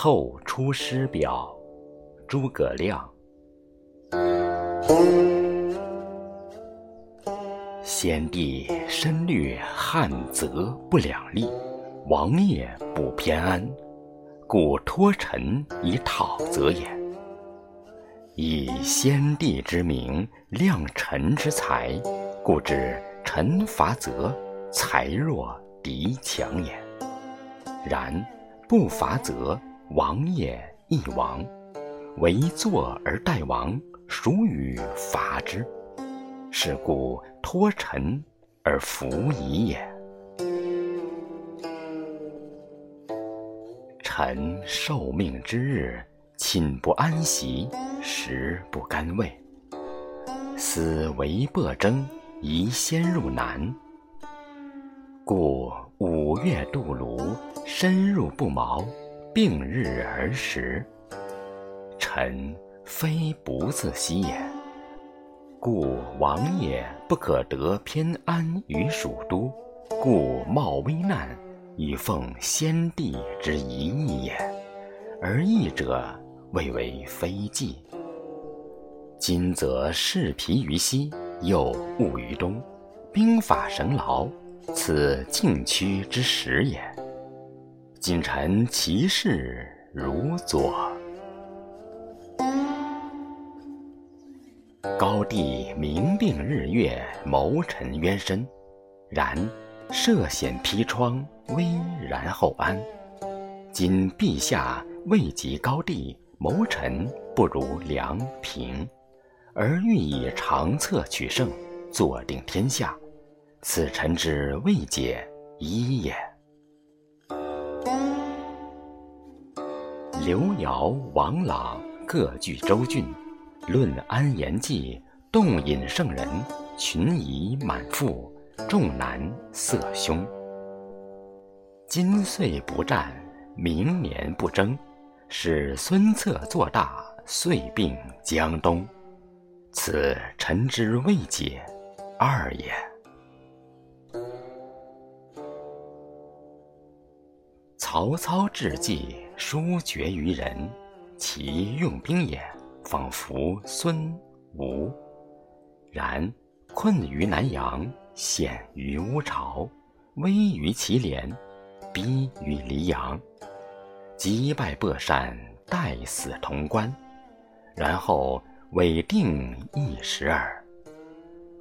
后出师表》，诸葛亮。先帝深虑汉泽不两立，王业不偏安，故托臣以讨则也。以先帝之名，量臣之才，故知臣伐则，才弱敌强也。然不伐则，王也亦亡。为坐而待亡，孰与伐之？是故托臣而服矣也。臣受命之日，寝不安席，食不甘味。思为薄征，宜先入南。故五月渡泸，深入不毛，并日而食。臣非不自惜也。故王也不可得偏安于蜀都，故冒危难以奉先帝之遗意也。而义者谓为非计。今则士疲于西，又务于东，兵法神劳，此进趋之时也。今臣其事如左。高帝明定日月，谋臣渊深。然涉险披疮，危然后安。今陛下位极高帝，谋臣不如梁平，而欲以长策取胜，坐定天下，此臣之未解一也。刘繇、王朗各据州郡。论安言计，动引圣人，群夷满腹，众难色凶。今岁不战，明年不争，使孙策做大，遂并江东。此臣之未解二也。曹操智计，殊绝于人，其用兵也。仿佛孙吴，然困于南阳，险于乌巢，危于祁连，逼于黎阳，击败亳山，待死潼关，然后委定一时耳。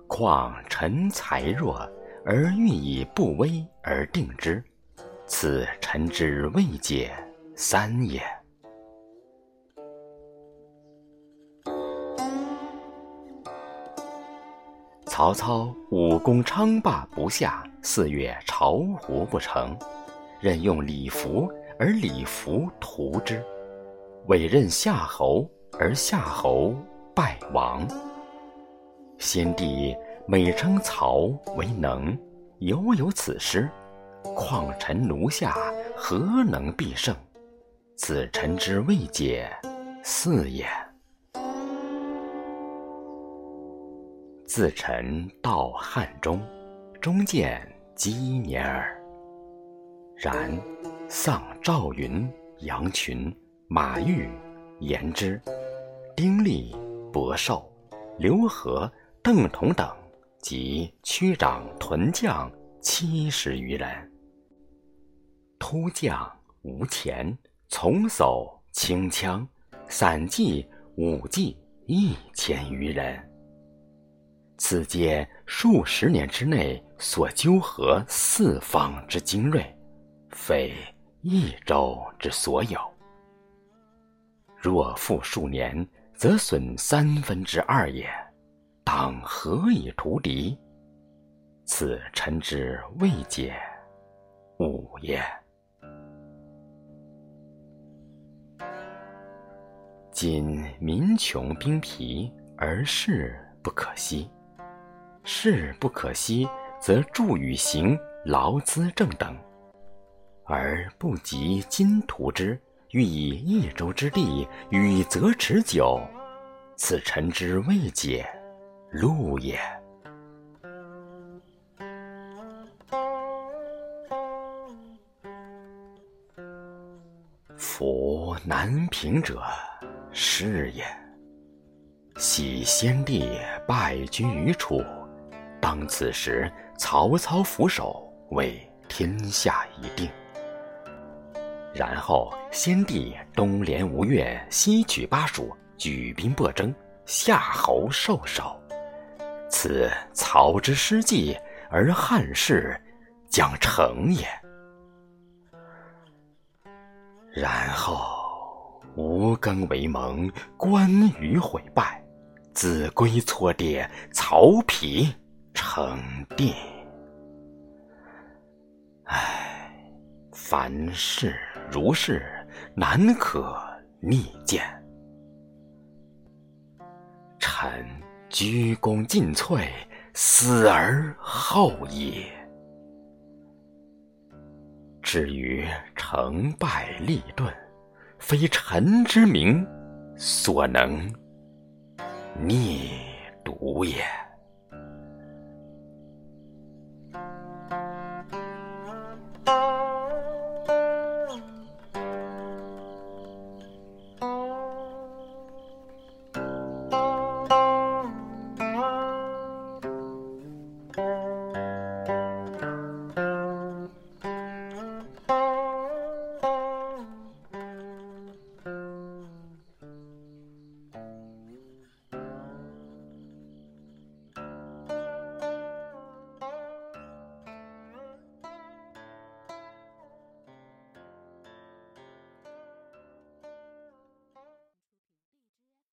况臣才弱，而欲以不威而定之，此臣之未解三也。曹操武功称霸不下，四月巢湖不成，任用李福，而李福屠之；委任夏侯，而夏侯败亡。先帝每称曹为能，犹有此失，况臣奴下何能必胜？子臣之未解四也。自臣到汉中，中见积年耳。然丧赵云、杨群、马玉、颜之、丁力、伯寿、刘和、邓同等，及区长、屯将七十余人。突将吴前，从叟轻枪，散骑武骑一千余人。此皆数十年之内所纠合四方之精锐，非一州之所有。若复数年，则损三分之二也。当何以图敌？此臣之未解吾也。今民穷兵疲，而士不可惜。事不可惜，则助与行劳资正等，而不及今图之，欲以一州之地与则持久，此臣之未解路也。夫难平者，是也。昔先帝败军于楚，当此时曹操俯首，为天下已定。然后先帝东连吴越，西取巴蜀，举兵簸征，夏侯受首。此曹之失计，而汉室将成也。然后吴更为盟，关羽毁败，子规错跌，曹丕称帝。唉，凡事如是，难可逆见。臣鞠躬尽瘁，死而后已。至于成败利钝，非臣之名所能逆读也。